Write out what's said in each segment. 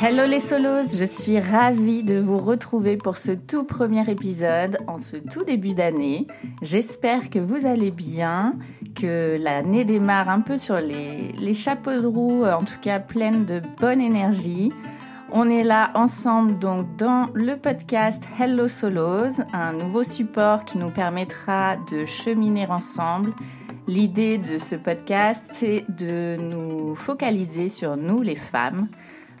Hello les solos, je suis ravie de vous retrouver pour ce tout premier épisode en ce tout début d'année. J'espère que vous allez bien, que l'année démarre un peu sur les, chapeaux de roue, en tout cas pleine de bonne énergie. On est là ensemble donc dans le podcast Hello Solos, un nouveau support qui nous permettra de cheminer ensemble. L'idée de ce podcast, c'est de nous focaliser sur nous les femmes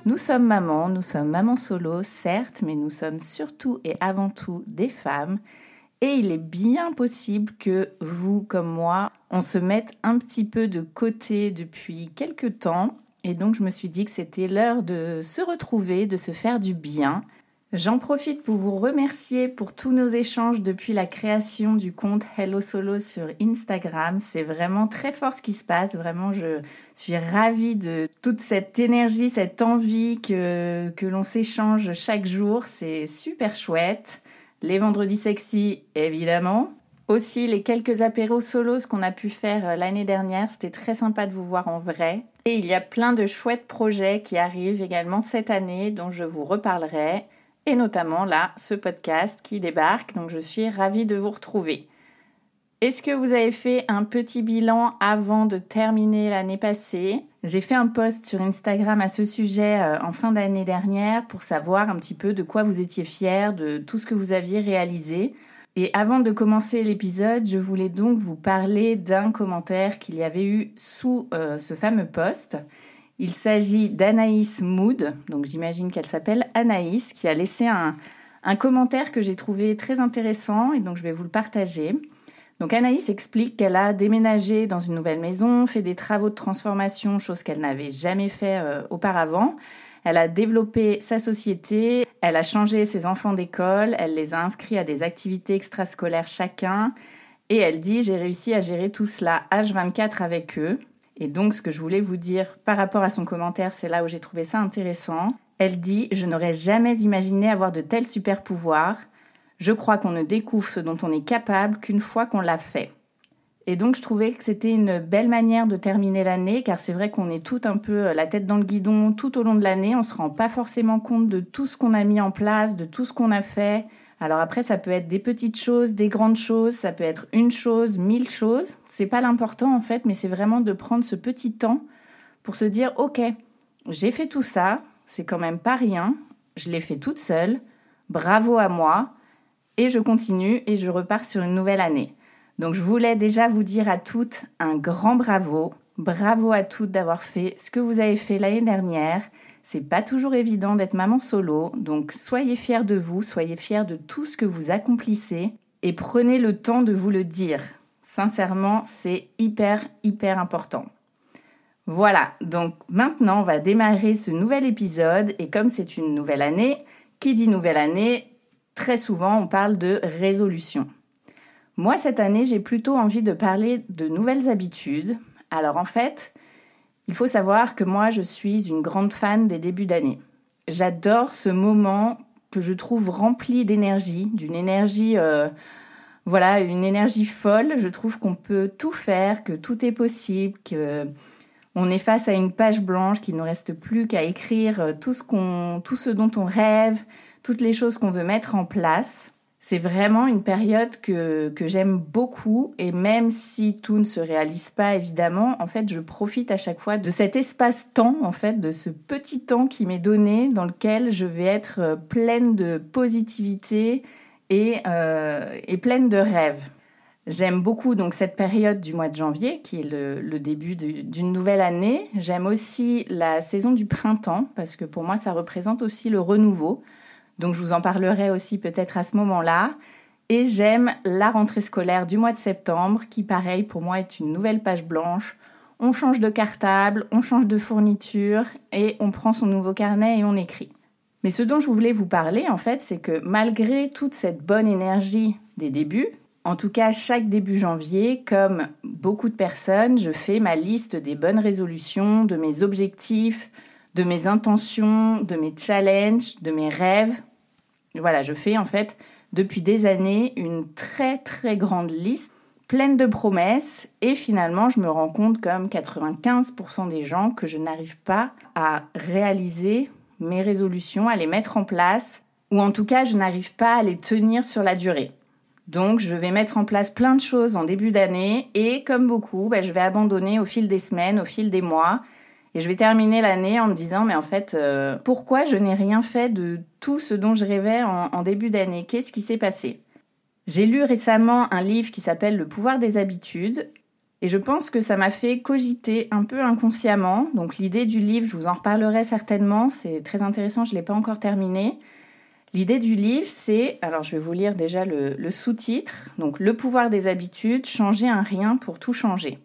nous sommes mamans, nous sommes mamans solo, certes, mais nous sommes surtout et avant tout des femmes. Et il est bien possible que vous, comme moi, on se mette un petit peu de côté depuis quelques temps. Et donc je me suis dit que c'était l'heure de se retrouver, de se faire du bien. J'en profite pour vous remercier pour tous nos échanges depuis la création du compte Hello Solo sur Instagram. C'est vraiment très fort ce qui se passe. Vraiment, je suis ravie de toute cette énergie, cette envie que, que l'on s'échange chaque jour. C'est super chouette. Les vendredis sexy, évidemment. Aussi, les quelques apéros solos qu'on a pu faire l'année dernière, c'était très sympa de vous voir en vrai. Et il y a plein de chouettes projets qui arrivent également cette année dont je vous reparlerai et notamment là, ce podcast qui débarque. Donc je suis ravie de vous retrouver. Est-ce que vous avez fait un petit bilan avant de terminer l'année passée? J'ai fait un post sur Instagram à ce sujet euh, en fin d'année dernière pour savoir un petit peu de quoi vous étiez fiers, de tout ce que vous aviez réalisé. Et avant de commencer l'épisode, je voulais donc vous parler d'un commentaire qu'il y avait eu sous euh, ce fameux post il s'agit d'Anaïs Mood, donc j'imagine qu'elle s'appelle Anaïs, qui a laissé un, commentaire que j'ai trouvé très intéressant et donc je vais vous le partager. Donc Anaïs explique qu'elle a déménagé dans une nouvelle maison, fait des travaux de transformation, chose qu'elle n'avait jamais fait euh, auparavant. Elle a développé sa société, elle a changé ses enfants d'école, elle les a inscrits à des activités extrascolaires chacun et elle dit j'ai réussi à gérer tout cela H24 avec eux. Et donc, ce que je voulais vous dire par rapport à son commentaire, c'est là où j'ai trouvé ça intéressant. Elle dit Je n'aurais jamais imaginé avoir de tels super pouvoirs. Je crois qu'on ne découvre ce dont on est capable qu'une fois qu'on l'a fait. Et donc, je trouvais que c'était une belle manière de terminer l'année, car c'est vrai qu'on est tout un peu euh, la tête dans le guidon tout au long de l'année. On ne se rend pas forcément compte de tout ce qu'on a mis en place, de tout ce qu'on a fait. Alors après, ça peut être des petites choses, des grandes choses, ça peut être une chose, mille choses. C'est pas l'important en fait, mais c'est vraiment de prendre ce petit temps pour se dire ok, j'ai fait tout ça, c'est quand même pas rien, je l'ai fait toute seule, bravo à moi, et je continue et je repars sur une nouvelle année. Donc je voulais déjà vous dire à toutes un grand bravo, bravo à toutes d'avoir fait ce que vous avez fait l'année dernière c'est pas toujours évident d'être maman solo, donc soyez fiers de vous, soyez fiers de tout ce que vous accomplissez et prenez le temps de vous le dire. Sincèrement, c'est hyper, hyper important. Voilà, donc maintenant on va démarrer ce nouvel épisode et comme c'est une nouvelle année, qui dit nouvelle année, très souvent on parle de résolution. Moi cette année j'ai plutôt envie de parler de nouvelles habitudes. Alors en fait, il faut savoir que moi, je suis une grande fan des débuts d'année. J'adore ce moment que je trouve rempli d'énergie, d'une énergie, euh, voilà, une énergie folle. Je trouve qu'on peut tout faire, que tout est possible, que on est face à une page blanche, qu'il ne reste plus qu'à écrire tout ce qu'on, tout ce dont on rêve, toutes les choses qu'on veut mettre en place. C'est vraiment une période que, que j'aime beaucoup et même si tout ne se réalise pas évidemment, en fait je profite à chaque fois de cet espace-temps, en fait de ce petit temps qui m'est donné dans lequel je vais être euh, pleine de positivité et, euh, et pleine de rêves. J'aime beaucoup donc cette période du mois de janvier qui est le, le début d'une nouvelle année. J'aime aussi la saison du printemps parce que pour moi ça représente aussi le renouveau. Donc je vous en parlerai aussi peut-être à ce moment-là. Et j'aime la rentrée scolaire du mois de septembre, qui pareil pour moi est une nouvelle page blanche. On change de cartable, on change de fourniture et on prend son nouveau carnet et on écrit. Mais ce dont je voulais vous parler en fait, c'est que malgré toute cette bonne énergie des débuts, en tout cas chaque début janvier, comme beaucoup de personnes, je fais ma liste des bonnes résolutions, de mes objectifs, de mes intentions, de mes challenges, de mes rêves voilà, je fais en fait depuis des années une très très grande liste pleine de promesses et finalement je me rends compte comme 95% des gens que je n'arrive pas à réaliser mes résolutions, à les mettre en place ou en tout cas je n'arrive pas à les tenir sur la durée. Donc je vais mettre en place plein de choses en début d'année et comme beaucoup, bah, je vais abandonner au fil des semaines, au fil des mois et je vais terminer l'année en me disant, mais en fait, euh, pourquoi je n'ai rien fait de tout ce dont je rêvais en, début d'année? Qu'est-ce qui s'est passé? J'ai lu récemment un livre qui s'appelle Le pouvoir des habitudes. Et je pense que ça m'a fait cogiter un peu inconsciemment. Donc l'idée du livre, je vous en reparlerai certainement, c'est très intéressant, je ne l'ai pas encore terminé. L'idée du livre, c'est, alors je vais vous lire déjà le, le sous-titre, donc Le pouvoir des habitudes, changer un rien pour tout changer.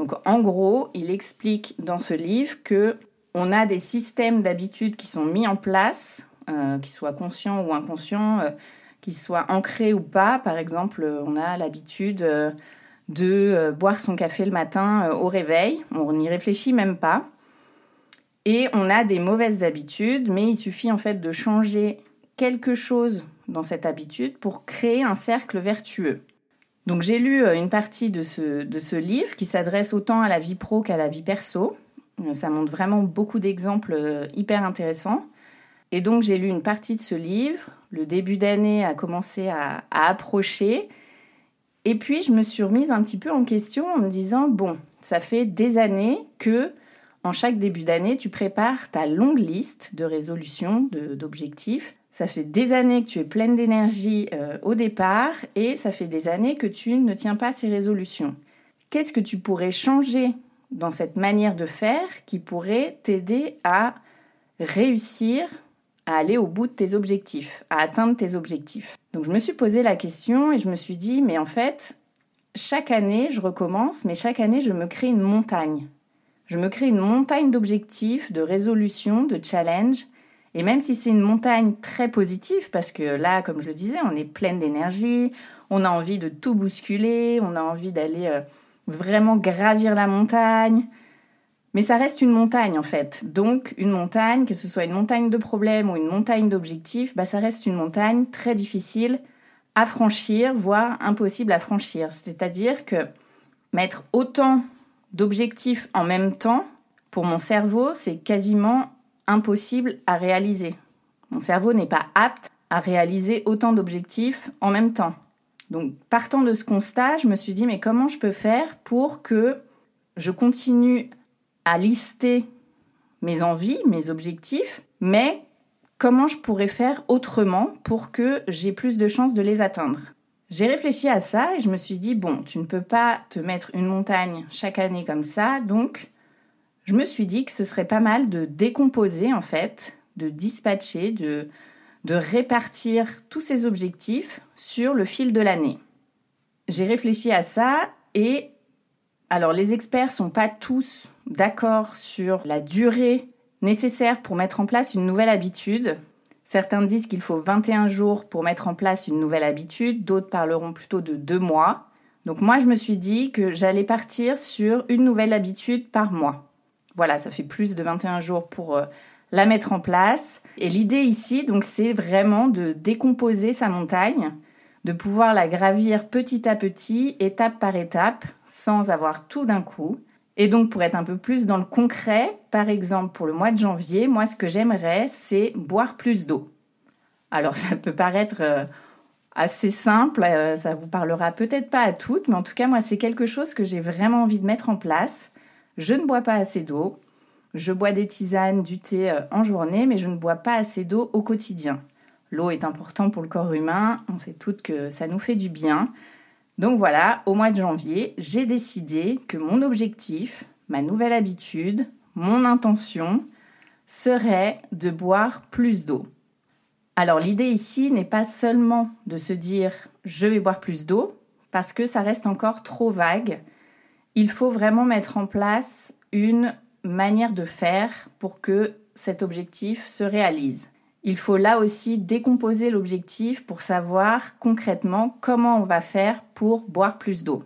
Donc en gros, il explique dans ce livre que on a des systèmes d'habitudes qui sont mis en place, euh, qu'ils soient conscients ou inconscients, euh, qu'ils soient ancrés ou pas. Par exemple, on a l'habitude euh, de boire son café le matin au réveil, on n'y réfléchit même pas. Et on a des mauvaises habitudes, mais il suffit en fait de changer quelque chose dans cette habitude pour créer un cercle vertueux. Donc j'ai lu euh, une partie de ce, de ce livre qui s'adresse autant à la vie pro qu'à la vie perso. Euh, ça montre vraiment beaucoup d'exemples euh, hyper intéressants. Et donc j'ai lu une partie de ce livre. Le début d'année a commencé à, à, approcher. Et puis je me suis remise un petit peu en question en me disant, bon, ça fait des années que en chaque début d'année, tu prépares ta longue liste de résolutions, d'objectifs ça fait des années que tu es pleine d'énergie euh, au départ et ça fait des années que tu ne tiens pas ces résolutions. Qu'est-ce que tu pourrais changer dans cette manière de faire qui pourrait t'aider à réussir à aller au bout de tes objectifs, à atteindre tes objectifs? Donc je me suis posé la question et je me suis dit, mais en fait, chaque année, je recommence, mais chaque année, je me crée une montagne. Je me crée une montagne d'objectifs, de résolutions, de challenges et même si c'est une montagne très positive, parce que là, comme je le disais, on est pleine d'énergie, on a envie de tout bousculer, on a envie d'aller euh, vraiment gravir la montagne. Mais ça reste une montagne en fait. Donc une montagne, que ce soit une montagne de problèmes ou une montagne d'objectifs, bah, ça reste une montagne très difficile à franchir, voire impossible à franchir. C'est-à-dire que mettre autant d'objectifs en même temps, pour mon cerveau, c'est quasiment impossible à réaliser. Mon cerveau n'est pas apte à réaliser autant d'objectifs en même temps. Donc partant de ce constat, je me suis dit mais comment je peux faire pour que je continue à lister mes envies, mes objectifs, mais comment je pourrais faire autrement pour que j'ai plus de chances de les atteindre? J'ai réfléchi à ça et je me suis dit bon, tu ne peux pas te mettre une montagne chaque année comme ça, donc je me suis dit que ce serait pas mal de décomposer en fait, de dispatcher, de, de répartir tous ces objectifs sur le fil de l'année. J'ai réfléchi à ça et alors les experts sont pas tous d'accord sur la durée nécessaire pour mettre en place une nouvelle habitude. Certains disent qu'il faut 21 jours pour mettre en place une nouvelle habitude, d'autres parleront plutôt de deux mois. Donc moi je me suis dit que j'allais partir sur une nouvelle habitude par mois. Voilà, ça fait plus de 21 jours pour euh, la mettre en place. Et l'idée ici, donc, c'est vraiment de décomposer sa montagne. de pouvoir la gravir petit à petit, étape par étape, sans avoir tout d'un coup. Et donc pour être un peu plus dans le concret, par exemple pour le mois de janvier, moi ce que j'aimerais c'est boire plus d'eau. Alors ça peut paraître euh, assez simple, euh, ça vous parlera peut-être pas à toutes, mais en tout cas moi c'est quelque chose que j'ai vraiment envie de mettre en place. Je ne bois pas assez d'eau. Je bois des tisanes, du thé euh, en journée, mais je ne bois pas assez d'eau au quotidien. L'eau est importante pour le corps humain, on sait toutes que ça nous fait du bien. Donc voilà, au mois de janvier, j'ai décidé que mon objectif, ma nouvelle habitude, mon intention serait de boire plus d'eau. Alors l'idée ici n'est pas seulement de se dire je vais boire plus d'eau, parce que ça reste encore trop vague. Il faut vraiment mettre en place une manière de faire pour que cet objectif se réalise. Il faut là aussi décomposer l'objectif pour savoir concrètement comment on va faire pour boire plus d'eau.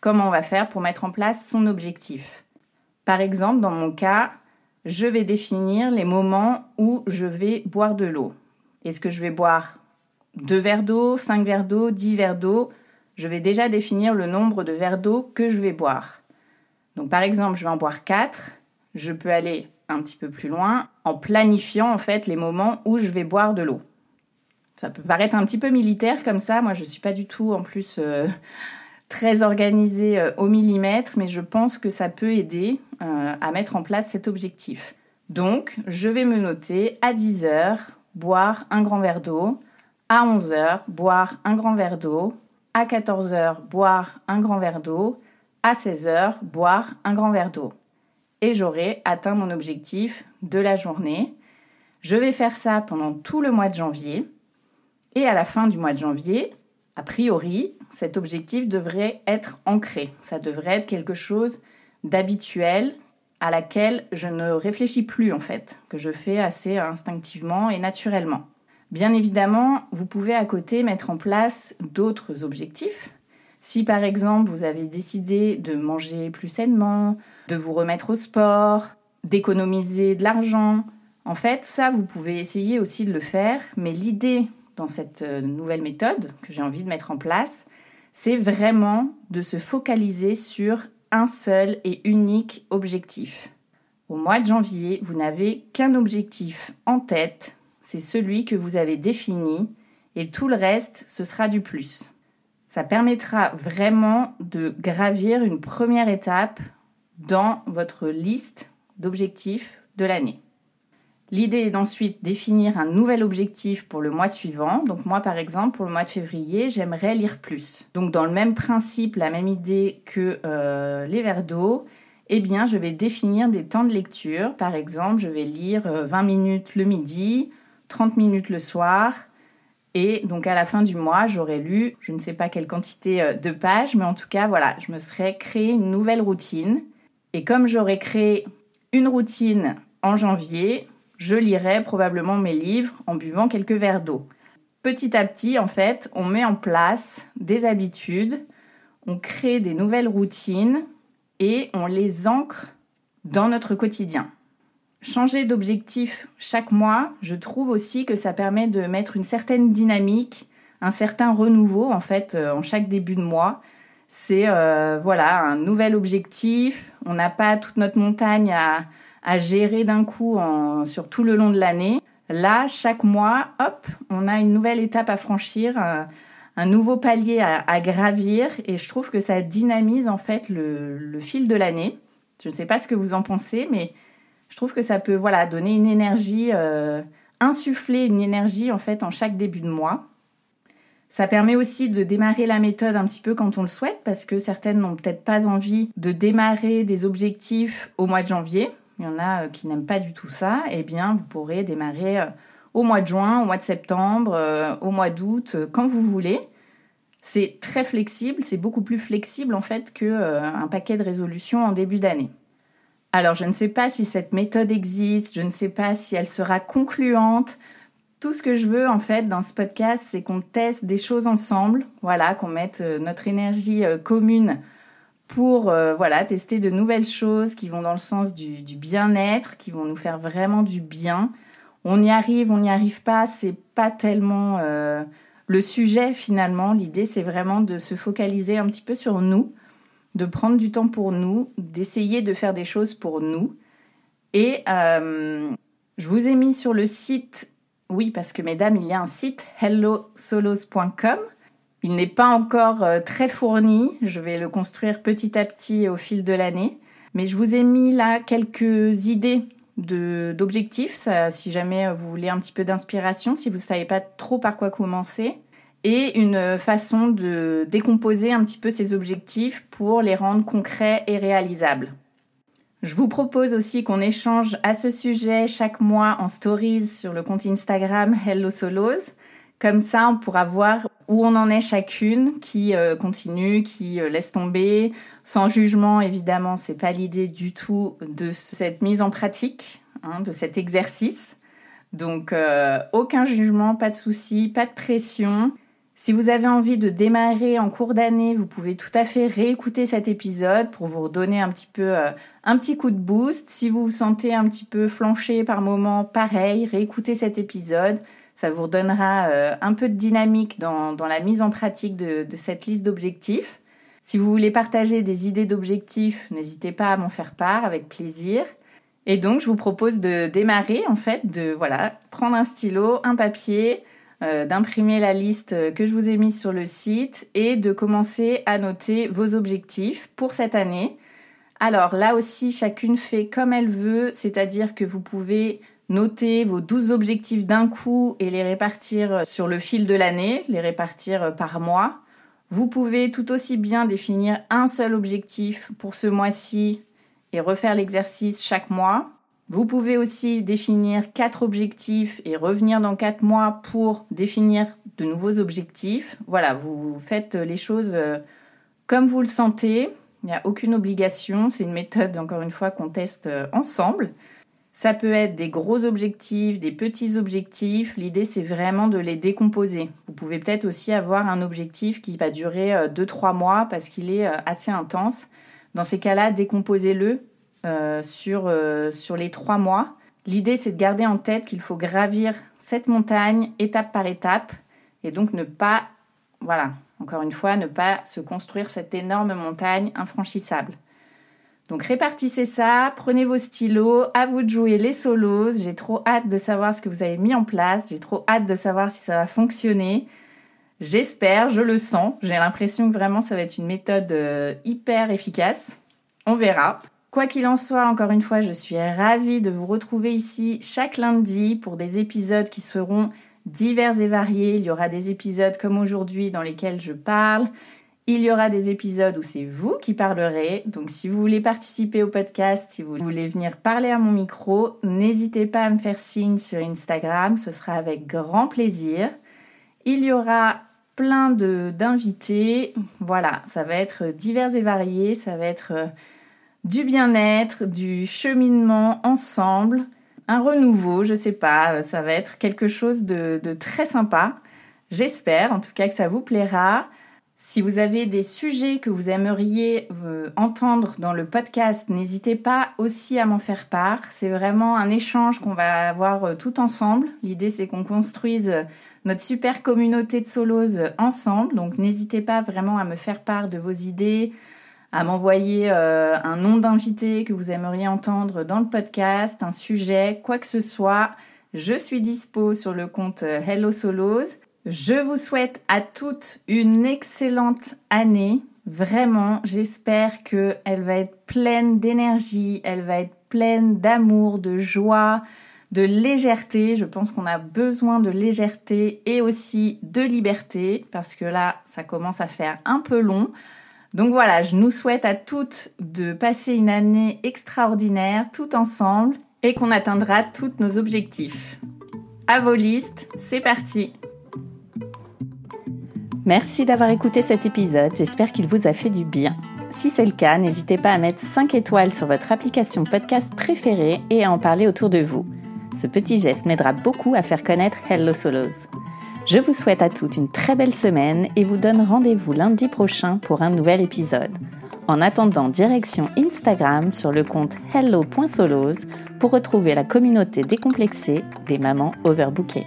Comment on va faire pour mettre en place son objectif. Par exemple, dans mon cas, je vais définir les moments où je vais boire de l'eau. Est-ce que je vais boire 2 verres d'eau, 5 verres d'eau, 10 verres d'eau? Je vais déjà définir le nombre de verres d'eau que je vais boire. Donc par exemple, je vais en boire 4 je peux aller un petit peu plus loin en planifiant en fait les moments où je vais boire de l'eau. Ça peut paraître un petit peu militaire comme ça. Moi, je ne suis pas du tout en plus euh, très organisée euh, au millimètre, mais je pense que ça peut aider euh, à mettre en place cet objectif. Donc, je vais me noter à 10 heures boire un grand verre d'eau, à 11 heures boire un grand verre d'eau, à 14 heures boire un grand verre d'eau, à 16 heures boire un grand verre d'eau et j'aurai atteint mon objectif de la journée. Je vais faire ça pendant tout le mois de janvier et à la fin du mois de janvier, a priori, cet objectif devrait être ancré. Ça devrait être quelque chose d'habituel à laquelle je ne réfléchis plus en fait, que je fais assez instinctivement et naturellement. Bien évidemment, vous pouvez à côté mettre en place d'autres objectifs. Si par exemple vous avez décidé de manger plus sainement, de vous remettre au sport, d'économiser de l'argent. En fait, ça, vous pouvez essayer aussi de le faire, mais l'idée dans cette euh, nouvelle méthode que j'ai envie de mettre en place, c'est vraiment de se focaliser sur un seul et unique objectif. Au mois de janvier, vous n'avez qu'un objectif en tête, c'est celui que vous avez défini, et tout le reste, ce sera du plus. Ça permettra vraiment de gravir une première étape dans votre liste d'objectifs de l'année. L'idée est d'ensuite définir un nouvel objectif pour le mois suivant. Donc moi par exemple pour le mois de février j'aimerais lire plus. Donc dans le même principe, la même idée que euh, les verres d'eau, eh bien je vais définir des temps de lecture. Par exemple je vais lire 20 euh, minutes le midi, 30 minutes le soir. Et donc à la fin du mois, j'aurais lu, je ne sais pas quelle quantité euh, de pages, mais en tout cas, voilà, je me serais créé une nouvelle routine et comme j'aurais créé une routine en janvier, je lirai probablement mes livres en buvant quelques verres d'eau. Petit à petit, en fait, on met en place des habitudes, on crée des nouvelles routines et on les ancre dans notre quotidien. Changer d'objectif chaque mois, je trouve aussi que ça permet de mettre une certaine dynamique, un certain renouveau en fait euh, en chaque début de mois c'est euh, voilà un nouvel objectif. On n'a pas toute notre montagne à, gérer d'un coup sur tout le long de l'année. Là, chaque mois, hop, on a une nouvelle étape à franchir, un, nouveau palier à, gravir, et je trouve que ça dynamise en fait le, fil de l'année. Je ne sais pas ce que vous en pensez, mais je trouve que ça peut voilà donner une énergie, euh, insuffler une énergie en fait en chaque début de mois. Ça permet aussi de démarrer la méthode un petit peu quand on le souhaite, parce que certaines n'ont peut-être pas envie de démarrer des objectifs au mois de janvier. Il y en a euh, qui n'aiment pas du tout ça. Eh bien, vous pourrez démarrer euh, au mois de juin, au mois de septembre, au mois d'août, quand vous voulez. C'est très flexible, c'est beaucoup plus flexible en fait qu'un paquet de résolutions en début d'année. Alors, je ne sais pas si cette méthode existe, je ne sais pas si elle sera concluante. Tout ce que je veux en fait dans ce podcast, c'est qu'on teste des choses ensemble, voilà, qu'on mette euh, notre énergie euh, commune pour euh, voilà tester de nouvelles choses qui vont dans le sens du, bien-être, qui vont nous faire vraiment du bien. On y arrive, on n'y arrive pas, c'est pas tellement le sujet finalement. L'idée, c'est vraiment de se focaliser un petit peu sur nous, de prendre du temps pour nous, d'essayer de faire des choses pour nous. Et euh, je vous ai mis sur le site, oui, parce que mesdames, il y a un site hellosolos.com. Il n'est pas encore euh, très fourni, je vais le construire petit à petit au fil de l'année. Mais je vous ai mis là quelques idées d'objectifs, si jamais vous voulez un petit peu d'inspiration, si vous ne savez pas trop par quoi commencer, et une façon de décomposer un petit peu ces objectifs pour les rendre concrets et réalisables. Je vous propose aussi qu'on échange à ce sujet chaque mois en stories sur le compte Instagram Hello Solos. Comme ça, on pourra voir où on en est chacune, qui euh, continue, qui euh, laisse tomber, sans jugement évidemment. C'est pas l'idée du tout de cette mise en pratique, hein, de cet exercice. Donc euh, aucun jugement, pas de souci, pas de pression. Si vous avez envie de démarrer en cours d'année, vous pouvez tout à fait réécouter cet épisode pour vous redonner un petit peu un petit coup de boost. Si vous vous sentez un petit peu flanché par moment, pareil, réécoutez cet épisode. Ça vous redonnera euh, un peu de dynamique dans, la mise en pratique de, cette liste d'objectifs. Si vous voulez partager des idées d'objectifs, n'hésitez pas à m'en faire part avec plaisir. Et donc, je vous propose de démarrer, en fait, de voilà, prendre un stylo, un papier, euh, d'imprimer la liste que je vous ai mise sur le site et de commencer à noter vos objectifs pour cette année. Alors là aussi, chacune fait comme elle veut, c'est-à-dire que vous pouvez noter vos 12 objectifs d'un coup et les répartir sur le fil de l'année, les répartir par mois. Vous pouvez tout aussi bien définir un seul objectif pour ce mois-ci et refaire l'exercice chaque mois. Vous pouvez aussi définir quatre objectifs et revenir dans quatre mois pour définir de nouveaux objectifs. Voilà, vous faites les choses euh, comme vous le sentez. Il n'y a aucune obligation. C'est une méthode, encore une fois, qu'on teste euh, ensemble. Ça peut être des gros objectifs, des petits objectifs. L'idée, c'est vraiment de les décomposer. Vous pouvez peut-être aussi avoir un objectif qui va durer 2-3 euh, mois parce qu'il est assez intense. Dans ces cas-là, décomposez-le sur, sur les 3 mois. L'idée, c'est de garder en tête qu'il faut gravir cette montagne étape par étape et donc ne pas, voilà, encore une fois, ne pas se construire cette énorme montagne infranchissable. Donc répartissez ça, prenez vos stylos, à vous de jouer les solos. J'ai trop hâte de savoir ce que vous avez mis en place, j'ai trop hâte de savoir si ça va fonctionner. J'espère, je le sens, j'ai l'impression que vraiment ça va être une méthode euh, hyper efficace. On verra. Quoi qu'il en soit, encore une fois, je suis ravie de vous retrouver ici chaque lundi pour des épisodes qui seront divers et variés. Il y aura des épisodes comme aujourd'hui dans lesquels je parle. Il y aura des épisodes où c'est vous qui parlerez. Donc si vous voulez participer au podcast, si vous voulez venir parler à mon micro, n'hésitez pas à me faire signe sur Instagram. Ce sera avec grand plaisir. Il y aura plein d'invités. Voilà, ça va être divers et varié. Ça va être euh, du bien-être, du cheminement ensemble, un renouveau, je sais pas. Ça va être quelque chose de, très sympa. J'espère en tout cas que ça vous plaira. Si vous avez des sujets que vous aimeriez euh, entendre dans le podcast, n'hésitez pas aussi à m'en faire part. C'est vraiment un échange qu'on va avoir euh, tout ensemble. L'idée, c'est qu'on construise euh, notre super communauté de solos ensemble. Donc, n'hésitez pas vraiment à me faire part de vos idées, à m'envoyer un nom d'invité que vous aimeriez entendre dans le podcast, un sujet, quoi que ce soit. Je suis dispo sur le compte Hello Solos. Je vous souhaite à toutes une excellente année. Vraiment, j'espère qu'elle va être pleine d'énergie, elle va être pleine d'amour, de joie, de légèreté. Je pense qu'on a besoin de légèreté et aussi de liberté parce que là, ça commence à faire un peu long. Donc voilà, je nous souhaite à toutes de passer une année extraordinaire tout ensemble et qu'on atteindra tous nos objectifs. À vos listes, c'est parti Merci d'avoir écouté cet épisode, j'espère qu'il vous a fait du bien. Si c'est le cas, n'hésitez pas à mettre 5 étoiles sur votre application podcast préférée et à en parler autour de vous. Ce petit geste m'aidera beaucoup à faire connaître Hello Solos. Je vous souhaite à toutes une très belle semaine et vous donne rendez-vous lundi prochain pour un nouvel épisode. En attendant, direction Instagram sur le compte hello.solos pour retrouver la communauté décomplexée des mamans overbookées.